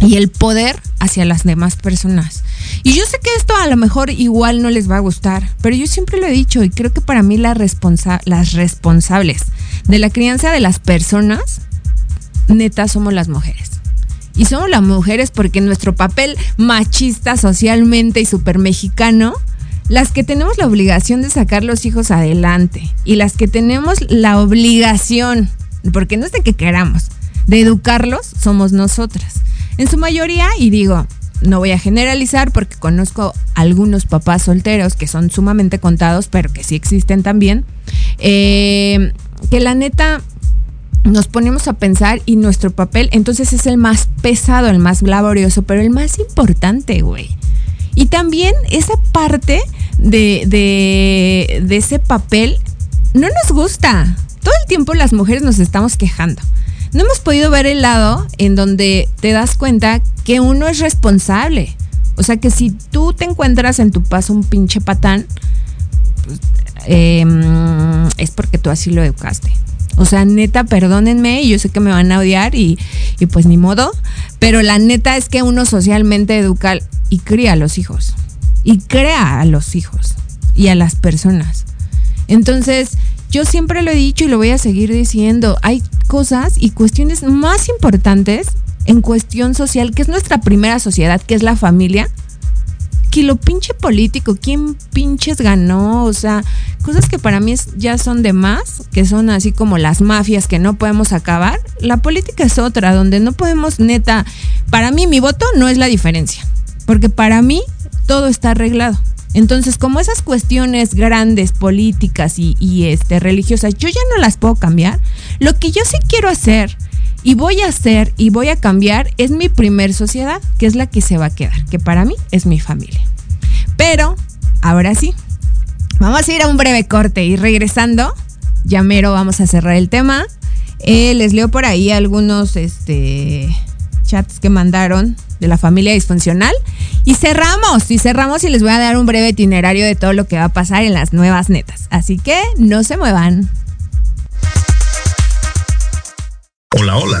y el poder hacia las demás personas. Y yo sé que esto a lo mejor igual no les va a gustar, pero yo siempre lo he dicho y creo que para mí las responsables de la crianza de las personas, neta, somos las mujeres. Y somos las mujeres porque nuestro papel machista socialmente y super mexicano, las que tenemos la obligación de sacar los hijos adelante y las que tenemos la obligación, porque no es de que queramos, de educarlos, somos nosotras. En su mayoría, y digo, no voy a generalizar porque conozco algunos papás solteros que son sumamente contados, pero que sí existen también, eh, que la neta nos ponemos a pensar y nuestro papel entonces es el más pesado, el más laborioso, pero el más importante, güey. Y también esa parte de, de, de ese papel no nos gusta. todo el tiempo las mujeres nos estamos quejando. No hemos podido ver el lado en donde te das cuenta que uno es responsable. O sea que si tú te encuentras en tu paso un pinche patán, pues, em, es porque tú así lo educaste. O sea, neta, perdónenme, yo sé que me van a odiar y, y pues ni modo, pero la neta es que uno socialmente educa y cría a los hijos. Y crea a los hijos y a las personas. Entonces, yo siempre lo he dicho y lo voy a seguir diciendo, hay cosas y cuestiones más importantes en cuestión social, que es nuestra primera sociedad, que es la familia, que lo pinche político, quién pinches ganó, o sea, cosas que para mí ya son de más, que son así como las mafias que no podemos acabar. La política es otra, donde no podemos, neta, para mí mi voto no es la diferencia, porque para mí todo está arreglado. Entonces, como esas cuestiones grandes, políticas y, este, religiosas, yo ya no las puedo cambiar, lo que yo sí quiero hacer y voy a hacer y voy a cambiar es mi primer sociedad, que es la que se va a quedar, que para mí es mi familia. Pero, ahora sí, vamos a ir a un breve corte y regresando, ya mero vamos a cerrar el tema. Eh, les leo por ahí algunos este, chats que mandaron de la familia disfuncional. Y cerramos, y cerramos y les voy a dar un breve itinerario de todo lo que va a pasar en las nuevas netas. Así que no se muevan. Hola, hola.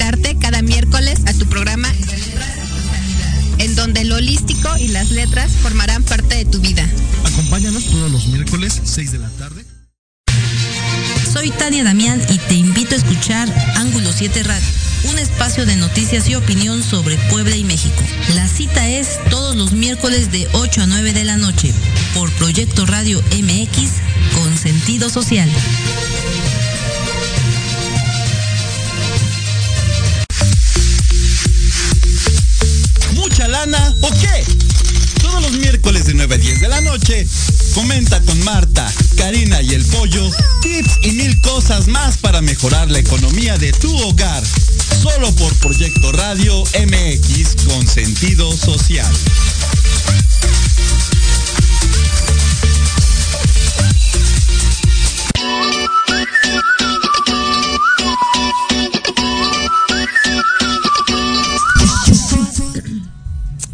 Lo holístico y las letras formarán parte de tu vida. Acompáñanos todos los miércoles 6 de la tarde. Soy Tania Damián y te invito a escuchar Ángulo 7 Radio, un espacio de noticias y opinión sobre Puebla y México. La cita es todos los miércoles de 8 a 9 de la noche por Proyecto Radio MX con sentido social. Lana o qué? Todos los miércoles de 9 a 10 de la noche, comenta con Marta, Karina y el Pollo tips y mil cosas más para mejorar la economía de tu hogar. Solo por Proyecto Radio MX con sentido social.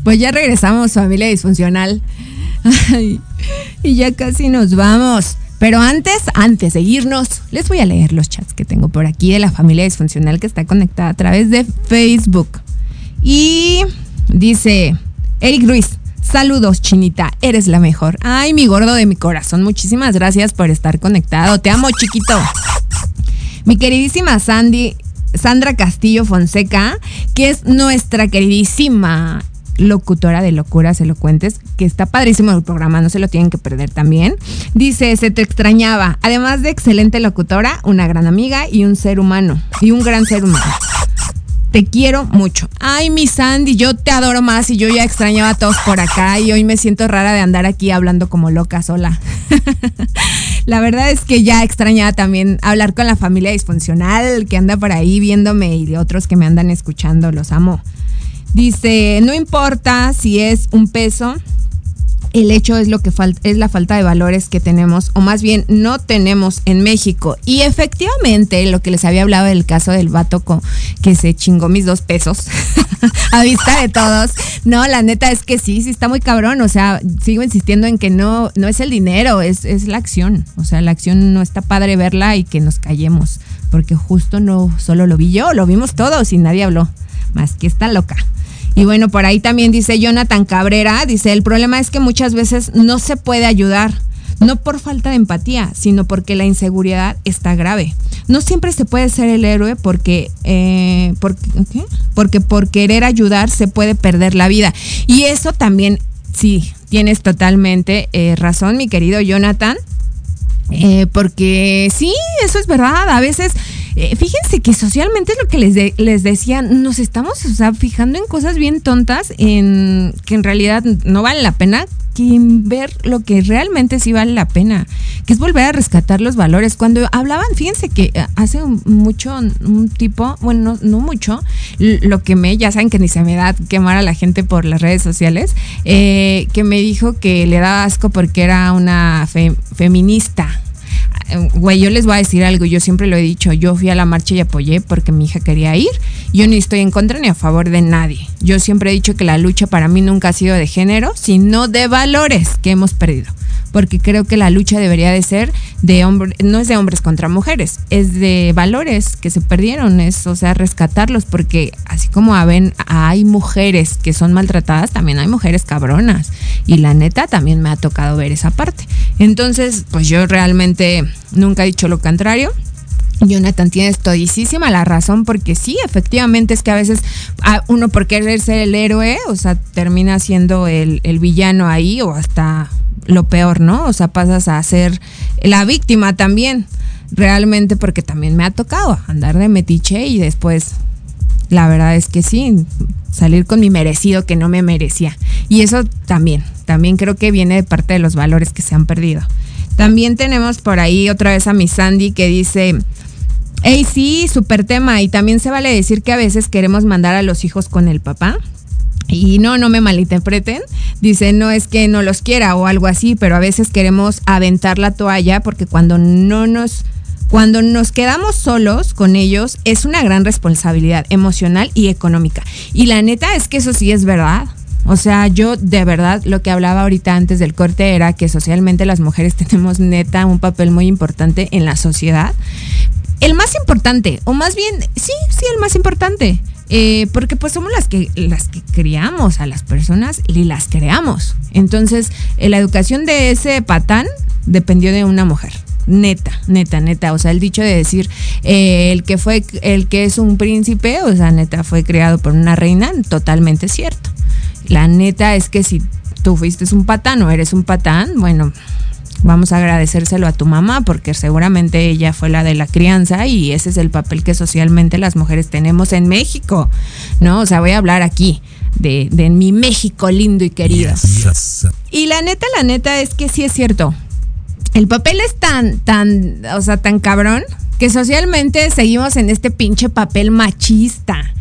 Pues ya regresamos, familia disfuncional. Y ya casi nos vamos. Pero antes, antes de irnos, les voy a leer los chats que tengo por aquí de la familia disfuncional que está conectada a través de Facebook. Y dice Eric Ruiz, saludos Chinita, eres la mejor. Ay, mi gordo de mi corazón, muchísimas gracias por estar conectado. Te amo, chiquito. Mi queridísima Sandy, Sandra Castillo Fonseca, que es nuestra queridísima locutora de locuras elocuentes, que está padrísimo el programa, no se lo tienen que perder también. Dice, se te extrañaba. Además de excelente locutora, una gran amiga y un ser humano. Y un gran ser humano. Te quiero mucho. Ay, mi Sandy, yo te adoro más y yo ya extrañaba a todos por acá y hoy me siento rara de andar aquí hablando como loca sola. la verdad es que ya extrañaba también hablar con la familia disfuncional que anda por ahí viéndome y de otros que me andan escuchando, los amo. Dice, no importa si es un peso, el hecho es lo que falta, es la falta de valores que tenemos, o más bien no tenemos en México. Y efectivamente, lo que les había hablado del caso del vato que se chingó mis dos pesos a vista de todos. No, la neta es que sí, sí está muy cabrón. O sea, sigo insistiendo en que no, no es el dinero, es, es la acción. O sea, la acción no está padre verla y que nos callemos. porque justo no solo lo vi yo, lo vimos todos y nadie habló, más que esta loca. Y bueno, por ahí también dice Jonathan Cabrera, dice, el problema es que muchas veces no se puede ayudar, no por falta de empatía, sino porque la inseguridad está grave. No siempre se puede ser el héroe porque, eh, porque, porque por querer ayudar se puede perder la vida. Y eso también, sí, tienes totalmente eh, razón, mi querido Jonathan. Eh, porque sí, eso es verdad. A veces, eh, fíjense que socialmente es lo que les, les decía, nos estamos o sea, fijando en cosas bien tontas, en que en realidad no vale la pena, que ver lo que realmente sí vale la pena, que es volver a rescatar los valores. Cuando hablaban, fíjense que eh, hace mucho un tipo, bueno, no, mucho, lo que me, ya saben que ni se me da quemar a la gente por las redes sociales, que me dijo que le daba asco porque era una feminista güey, yo les voy a decir algo, yo siempre lo he dicho, yo fui a la marcha y apoyé porque mi hija quería ir, yo ni estoy en contra ni a favor de nadie. Yo siempre he dicho que la lucha para mí nunca ha sido de género, sino de valores que hemos perdido porque creo que la lucha debería de ser de hombres, no es de hombres contra mujeres, es de valores que se perdieron, es, o sea, rescatarlos, porque así como ven, hay mujeres que son maltratadas, también hay mujeres cabronas, y la neta también me ha tocado ver esa parte. Entonces, pues yo realmente nunca he dicho lo contrario. Jonathan, tienes todísima la razón, porque sí, efectivamente es que a veces uno por querer ser el héroe, o sea, termina siendo el, el villano ahí o hasta lo peor, ¿no? O sea, pasas a ser la víctima también, realmente porque también me ha tocado andar de metiche y después, la verdad es que sí, salir con mi merecido que no me merecía. Y eso también, también creo que viene de parte de los valores que se han perdido. También tenemos por ahí otra vez a mi Sandy que dice, hey sí, súper tema, y también se vale decir que a veces queremos mandar a los hijos con el papá y no, no me malinterpreten. Dice, no es que no los quiera o algo así, pero a veces queremos aventar la toalla porque cuando no nos... Cuando nos quedamos solos con ellos es una gran responsabilidad emocional y económica. Y la neta es que eso sí es verdad. O sea, yo de verdad lo que hablaba ahorita antes del corte era que socialmente las mujeres tenemos neta un papel muy importante en la sociedad. El más importante, o más bien, sí, sí, el más importante. Eh, porque pues somos las que las que criamos a las personas y las creamos. Entonces, eh, la educación de ese patán dependió de una mujer. Neta, neta, neta. O sea, el dicho de decir eh, el que fue, el que es un príncipe, o sea, neta, fue creado por una reina, totalmente cierto. La neta es que si tú fuiste un patán o eres un patán, bueno, vamos a agradecérselo a tu mamá porque seguramente ella fue la de la crianza y ese es el papel que socialmente las mujeres tenemos en México, ¿no? O sea, voy a hablar aquí de, de mi México lindo y querido. Y la neta, la neta es que sí es cierto. El papel es tan, tan, o sea, tan cabrón que socialmente seguimos en este pinche papel machista.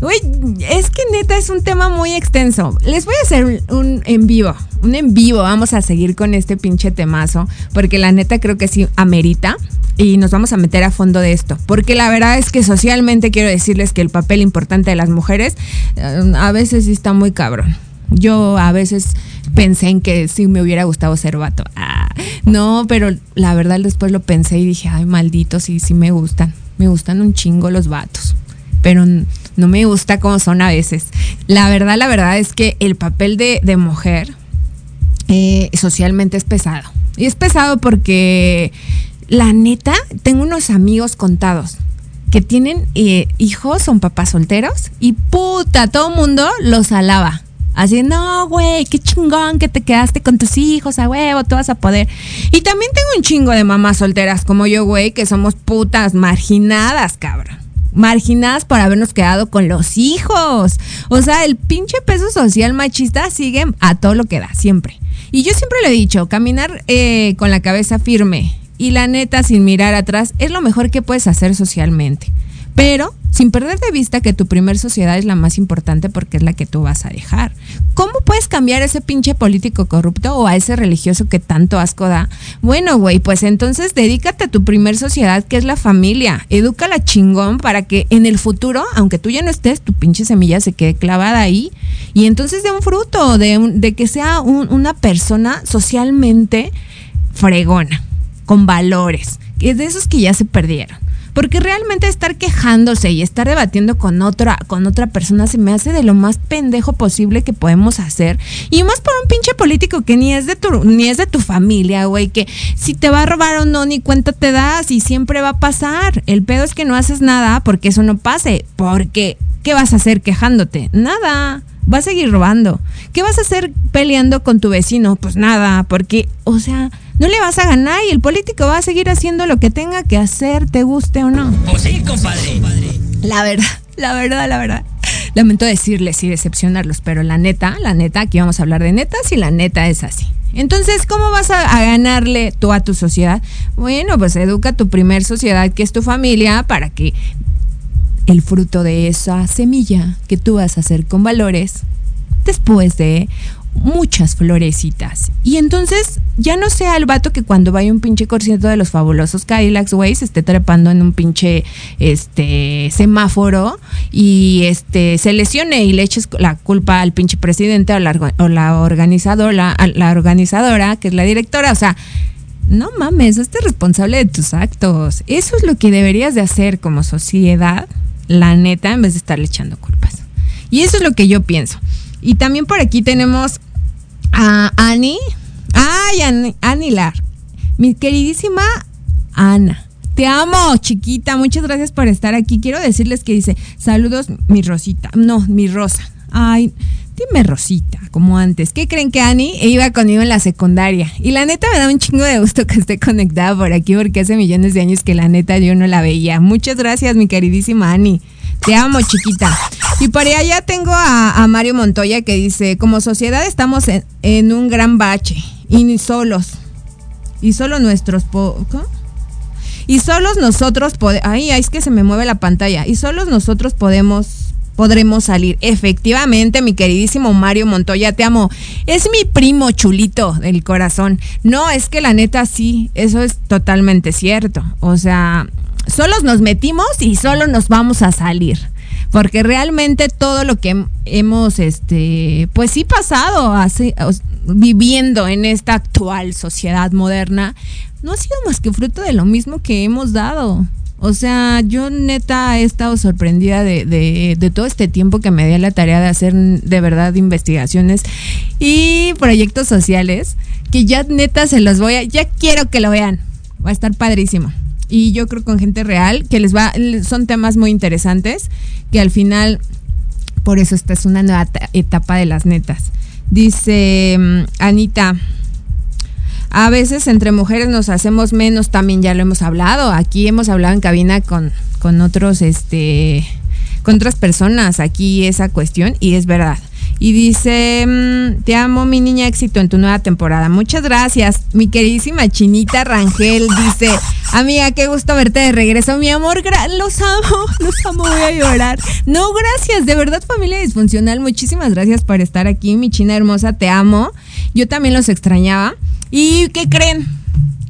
Uy, es que neta es un tema muy extenso. Les voy a hacer un, en vivo, un en vivo. Vamos a seguir con este pinche temazo, porque la neta creo que sí amerita y nos vamos a meter a fondo de esto. Porque la verdad es que socialmente quiero decirles que el papel importante de las mujeres eh, a veces sí está muy cabrón. Yo a veces pensé en que sí me hubiera gustado ser vato. Ah, no, pero la verdad después lo pensé y dije, ay, malditos, sí, sí me gustan. Me gustan un chingo los vatos. Pero no me gusta cómo son a veces. La verdad, la verdad es que el papel de, mujer eh, socialmente es pesado. Y es pesado porque, la neta, tengo unos amigos contados que tienen eh, hijos, son papás solteros, y puta, todo mundo los alaba. Así, no, güey, qué chingón que te quedaste con tus hijos, a huevo, tú vas a poder. Y también tengo un chingo de mamás solteras como yo, güey, que somos putas marginadas, cabrón marginadas por habernos quedado con los hijos. O sea, el pinche peso social machista sigue a todo lo que da, siempre. Y yo siempre le he dicho, caminar eh, con la cabeza firme y la neta sin mirar atrás es lo mejor que puedes hacer socialmente. Pero sin perder de vista que tu primer sociedad es la más importante porque es la que tú vas a dejar. ¿Cómo puedes cambiar a ese pinche político corrupto o a ese religioso que tanto asco da? Bueno, güey, pues entonces dedícate a tu primer sociedad que es la familia. Edúcala chingón para que en el futuro, aunque tú ya no estés, tu pinche semilla se quede clavada ahí y entonces dé un fruto, de, de que sea una persona socialmente fregona, con valores, que es de esos que ya se perdieron. Porque realmente estar quejándose y estar debatiendo con otra, con otra persona se me hace de lo más pendejo posible que podemos hacer. Y más por un pinche político que ni es de tu, ni es de tu familia, güey, que si te va a robar o no, ni cuenta te das y siempre va a pasar. El pedo es que no haces nada porque eso no pase. Porque, ¿qué vas a hacer quejándote? Nada va a seguir robando. ¿Qué vas a hacer peleando con tu vecino? Pues nada, porque, o sea, no le vas a ganar y el político va a seguir haciendo lo que tenga que hacer, te guste o no. Pues sí, compadre. La verdad, la verdad, la verdad. Lamento decirles y decepcionarlos, pero la neta, la neta, aquí vamos a hablar de netas y la neta es así. Entonces, ¿cómo vas a, a, ganarle tú a tu sociedad? Bueno, pues educa a tu primer sociedad, que es tu familia, para que el fruto de esa semilla que tú vas a hacer con valores después de muchas florecitas. Y entonces ya no sea el vato que cuando vaya un pinche concierto de los fabulosos Cadillacs, güey, se esté trepando en un pinche este semáforo y este se lesione y le eches la culpa al pinche presidente o la, o organizadora, la organizadora, que es la directora. O sea, no mames, este responsable de tus actos. Eso es lo que deberías de hacer como sociedad la neta, en vez de estarle echando culpas. Y eso es lo que yo pienso. Y también por aquí tenemos a Ani. Ay, Ani, Ani Lar. Mi queridísima Ana. Te amo, chiquita. Muchas gracias por estar aquí. Quiero decirles que dice, saludos, mi Rosita. No, mi Rosa. Ay, dime Rosita, como antes. ¿Qué creen que Ani iba conmigo en la secundaria? Y la neta me da un chingo de gusto que esté conectada por aquí porque hace millones de años que la neta yo no la veía. Muchas gracias, mi queridísima Ani. Te amo, chiquita. Y por allá tengo a, Mario Montoya que dice, como sociedad estamos en, en un gran bache y ni solos. Y solo nuestros... Po ¿cómo? Y solos nosotros podemos... Ay, es que se me mueve la pantalla. Y solos nosotros podemos podremos salir. Efectivamente, mi queridísimo Mario Montoya, te amo. Es mi primo chulito del corazón. No, es que la neta sí, eso es totalmente cierto. O sea, solos nos metimos y solo nos vamos a salir. Porque realmente todo lo que hemos, este, pues sí pasado así, viviendo en esta actual sociedad moderna, no ha sido más que fruto de lo mismo que hemos dado. O sea, yo neta he estado sorprendida de, de, de, todo este tiempo que me di la tarea de hacer de verdad investigaciones y proyectos sociales, que ya neta se los voy a, ya quiero que lo vean, va a estar padrísimo. Y yo creo con gente real, que les va, son temas muy interesantes, que al final, por eso esta es una nueva etapa de las netas. Dice um, Anita, a veces entre mujeres nos hacemos menos, también ya lo hemos hablado. Aquí hemos hablado en cabina con, con otros, este, con otras personas aquí esa cuestión y es verdad. Y dice, mmm, te amo mi niña éxito en tu nueva temporada. Muchas gracias. Mi queridísima Chinita Rangel dice, amiga, qué gusto verte de regreso. Mi amor, los amo, los amo, voy a llorar. No, gracias, de verdad familia disfuncional. Muchísimas gracias por estar aquí, mi China hermosa, te amo. Yo también los extrañaba. ¿Y qué creen?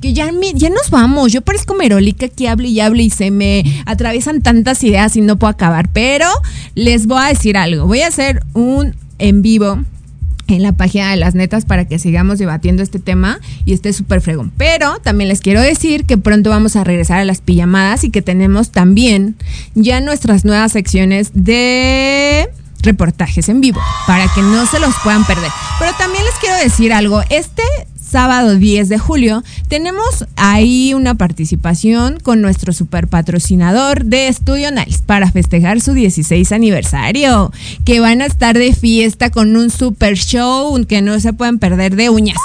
que ya, ya nos vamos. Yo parezco merólica que hable y hable y se me atraviesan tantas ideas y no puedo acabar. Pero les voy a decir algo. Voy a hacer un en vivo en la página de las netas para que sigamos debatiendo este tema y esté súper fregón. Pero también les quiero decir que pronto vamos a regresar a las pijamadas y que tenemos también ya nuestras nuevas secciones de reportajes en vivo para que no se los puedan perder. Pero también les quiero decir algo, este sábado 10 de julio, tenemos ahí una participación con nuestro super patrocinador de Estudio Niles para festejar su 16 aniversario, que van a estar de fiesta con un super show que no se pueden perder de uñas.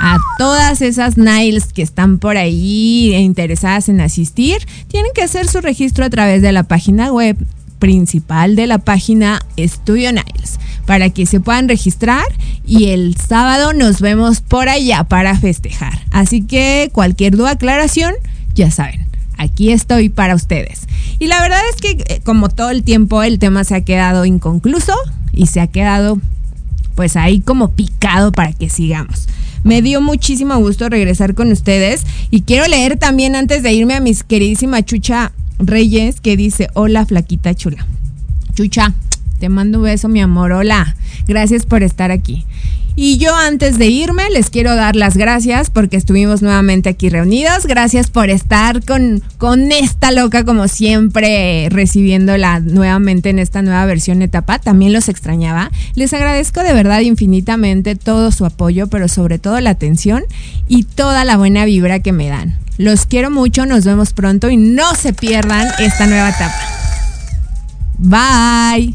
A todas esas Niles que están por ahí interesadas en asistir, tienen que hacer su registro a través de la página web principal de la página Estudio Niles para que se puedan registrar y el sábado nos vemos por allá para festejar. Así que cualquier duda, aclaración, ya saben, aquí estoy para ustedes. Y la verdad es que eh, como todo el tiempo el tema se ha quedado inconcluso y se ha quedado pues ahí como picado para que sigamos. Me dio muchísimo gusto regresar con ustedes y quiero leer también antes de irme a mis queridísima Chucha Reyes que dice, hola flaquita chula. Chucha, Te mando un beso, mi amor. Hola. Gracias por estar aquí. Y yo antes de irme les quiero dar las gracias porque estuvimos nuevamente aquí reunidos. Gracias por estar con, con esta loca como siempre recibiéndola nuevamente en esta nueva versión etapa. También los extrañaba. Les agradezco de verdad infinitamente todo su apoyo, pero sobre todo la atención y toda la buena vibra que me dan. Los quiero mucho, nos vemos pronto y no se pierdan esta nueva etapa. Bye.